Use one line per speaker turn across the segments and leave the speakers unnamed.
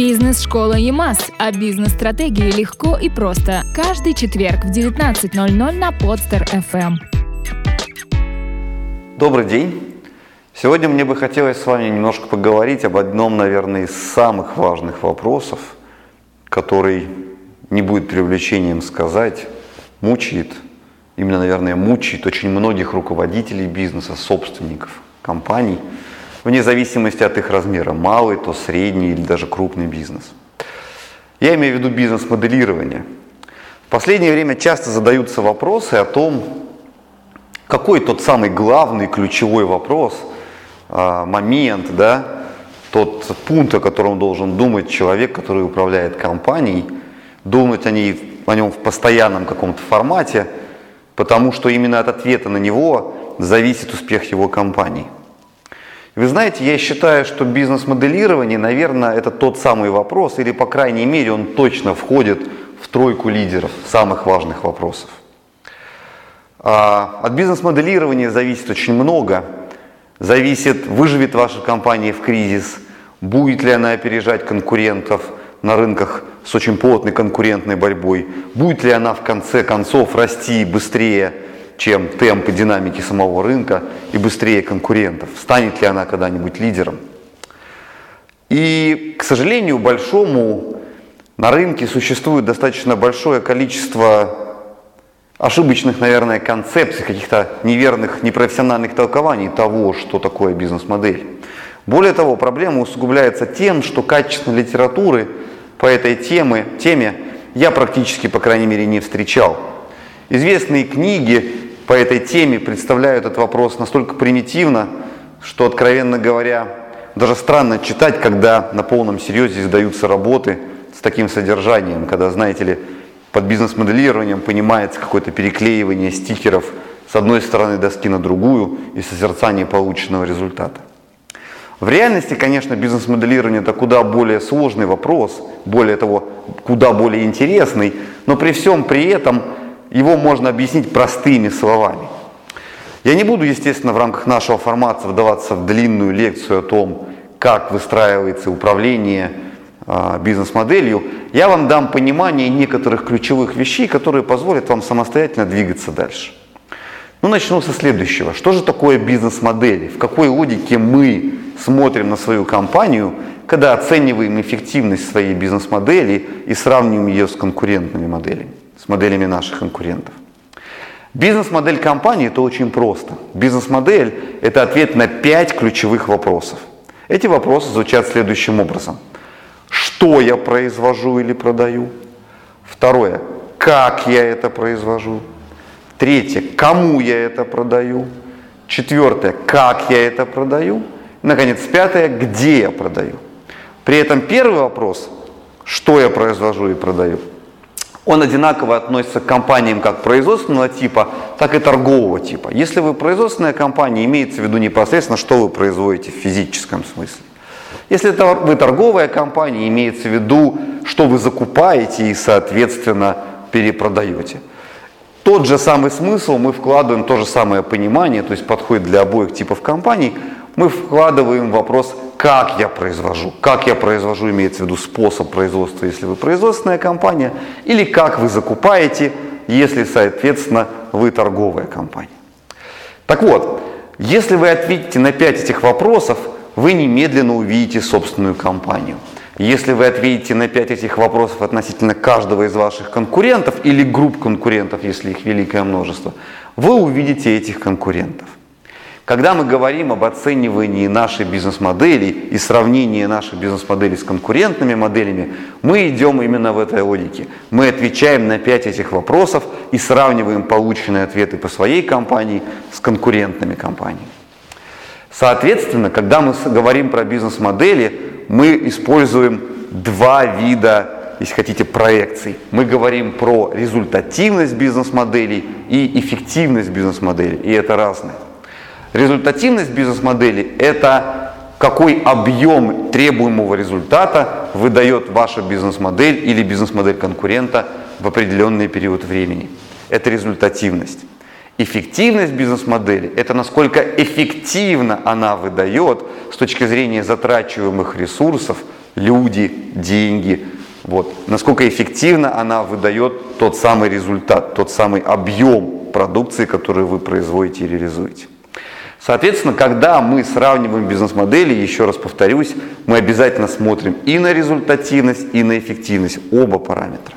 Бизнес-школа ЕМАС. О бизнес-стратегии легко и просто. Каждый четверг в 19.00 на Подстер FM.
Добрый день. Сегодня мне бы хотелось с вами немножко поговорить об одном, наверное, из самых важных вопросов, который, не будет привлечением сказать, мучает, именно, наверное, мучает очень многих руководителей бизнеса, собственников компаний – вне зависимости от их размера, малый, то средний или даже крупный бизнес. Я имею в виду бизнес-моделирование. В последнее время часто задаются вопросы о том, какой тот самый главный ключевой вопрос, а, момент, да, тот пункт, о котором должен думать человек, который управляет компанией, думать о, ней, о нем в постоянном каком-то формате, потому что именно от ответа на него зависит успех его компании. Вы знаете, я считаю, что бизнес-моделирование, наверное, это тот самый вопрос, или, по крайней мере, он точно входит в тройку лидеров самых важных вопросов. А, от бизнес-моделирования зависит очень много. Зависит, выживет ваша компания в кризис, будет ли она опережать конкурентов на рынках с очень плотной конкурентной борьбой, будет ли она в конце концов расти быстрее, чем темпы динамики самого рынка и быстрее конкурентов. Станет ли она когда-нибудь лидером? И, к сожалению, большому на рынке существует достаточно большое количество ошибочных, наверное, концепций, каких-то неверных, непрофессиональных толкований того, что такое бизнес-модель. Более того, проблема усугубляется тем, что качественной литературы по этой теме, теме я практически, по крайней мере, не встречал. Известные книги по этой теме представляю этот вопрос настолько примитивно, что, откровенно говоря, даже странно читать, когда на полном серьезе издаются работы с таким содержанием, когда, знаете ли, под бизнес-моделированием понимается какое-то переклеивание стикеров с одной стороны доски на другую и созерцание полученного результата. В реальности, конечно, бизнес-моделирование это куда более сложный вопрос, более того, куда более интересный, но при всем при этом его можно объяснить простыми словами. Я не буду, естественно, в рамках нашего формата вдаваться в длинную лекцию о том, как выстраивается управление э, бизнес-моделью. Я вам дам понимание некоторых ключевых вещей, которые позволят вам самостоятельно двигаться дальше. Ну, начну со следующего. Что же такое бизнес-модели? В какой логике мы смотрим на свою компанию, когда оцениваем эффективность своей бизнес-модели и сравниваем ее с конкурентными моделями? Моделями наших конкурентов. Бизнес-модель компании это очень просто. Бизнес-модель это ответ на пять ключевых вопросов. Эти вопросы звучат следующим образом. Что я произвожу или продаю? Второе. Как я это произвожу? Третье. Кому я это продаю? Четвертое. Как я это продаю? Наконец, пятое. Где я продаю? При этом первый вопрос, что я произвожу и продаю, он одинаково относится к компаниям как производственного типа, так и торгового типа. Если вы производственная компания, имеется в виду непосредственно, что вы производите в физическом смысле. Если это вы торговая компания, имеется в виду, что вы закупаете и, соответственно, перепродаете. Тот же самый смысл мы вкладываем, то же самое понимание, то есть подходит для обоих типов компаний, мы вкладываем вопрос как я произвожу. Как я произвожу, имеется в виду способ производства, если вы производственная компания, или как вы закупаете, если, соответственно, вы торговая компания. Так вот, если вы ответите на 5 этих вопросов, вы немедленно увидите собственную компанию. Если вы ответите на 5 этих вопросов относительно каждого из ваших конкурентов или групп конкурентов, если их великое множество, вы увидите этих конкурентов. Когда мы говорим об оценивании нашей бизнес-модели и сравнении нашей бизнес-модели с конкурентными моделями, мы идем именно в этой логике. Мы отвечаем на пять этих вопросов и сравниваем полученные ответы по своей компании с конкурентными компаниями. Соответственно, когда мы говорим про бизнес-модели, мы используем два вида, если хотите, проекций. Мы говорим про результативность бизнес-моделей и эффективность бизнес-моделей, и это разное. Результативность бизнес-модели – это какой объем требуемого результата выдает ваша бизнес-модель или бизнес-модель конкурента в определенный период времени. Это результативность. Эффективность бизнес-модели – это насколько эффективно она выдает с точки зрения затрачиваемых ресурсов люди, деньги. Вот. Насколько эффективно она выдает тот самый результат, тот самый объем продукции, которую вы производите и реализуете. Соответственно, когда мы сравниваем бизнес-модели, еще раз повторюсь, мы обязательно смотрим и на результативность, и на эффективность, оба параметра.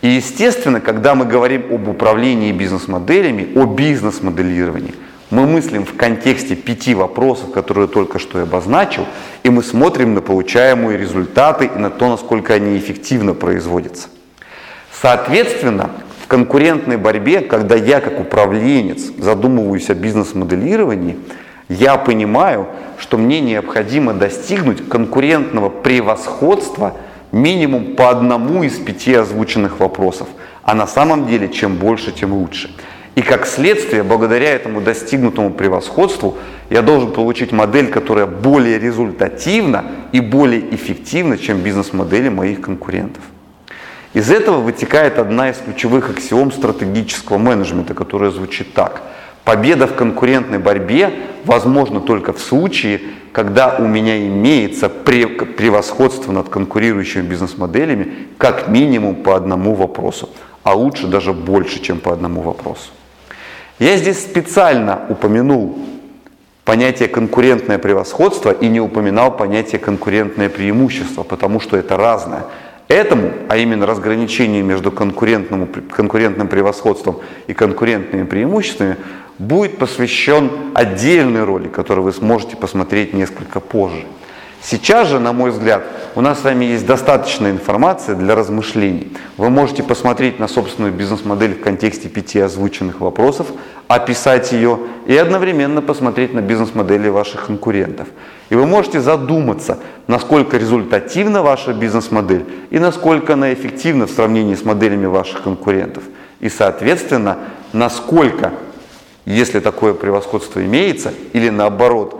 И естественно, когда мы говорим об управлении бизнес-моделями, о бизнес-моделировании, мы мыслим в контексте пяти вопросов, которые только что обозначил, и мы смотрим на получаемые результаты и на то, насколько они эффективно производятся. Соответственно, конкурентной борьбе, когда я как управленец задумываюсь о бизнес-моделировании, я понимаю, что мне необходимо достигнуть конкурентного превосходства минимум по одному из пяти озвученных вопросов. А на самом деле, чем больше, тем лучше. И как следствие, благодаря этому достигнутому превосходству, я должен получить модель, которая более результативна и более эффективна, чем бизнес-модели моих конкурентов. Из этого вытекает одна из ключевых аксиом стратегического менеджмента, которая звучит так. Победа в конкурентной борьбе возможна только в случае, когда у меня имеется превосходство над конкурирующими бизнес-моделями как минимум по одному вопросу, а лучше даже больше, чем по одному вопросу. Я здесь специально упомянул понятие конкурентное превосходство и не упоминал понятие конкурентное преимущество, потому что это разное. Этому, а именно разграничению между конкурентным, конкурентным превосходством и конкурентными преимуществами, будет посвящен отдельный ролик, который вы сможете посмотреть несколько позже. Сейчас же, на мой взгляд, у нас с вами есть достаточно информации для размышлений. Вы можете посмотреть на собственную бизнес-модель в контексте пяти озвученных вопросов, описать ее и одновременно посмотреть на бизнес-модели ваших конкурентов. И вы можете задуматься, насколько результативна ваша бизнес-модель и насколько она эффективна в сравнении с моделями ваших конкурентов. И, соответственно, насколько, если такое превосходство имеется, или наоборот,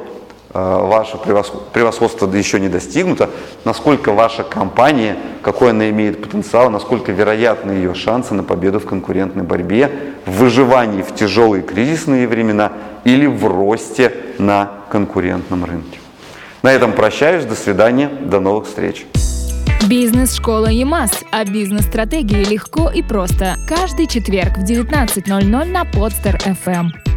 Э, ваше превосходство еще не достигнуто, насколько ваша компания, какой она имеет потенциал, насколько вероятны ее шансы на победу в конкурентной борьбе, в выживании в тяжелые кризисные времена или в росте на конкурентном рынке. На этом прощаюсь, до свидания, до новых встреч.
Бизнес-школа ЕМАС. О бизнес-стратегии легко и просто. Каждый четверг в 19.00 на Подстер FM.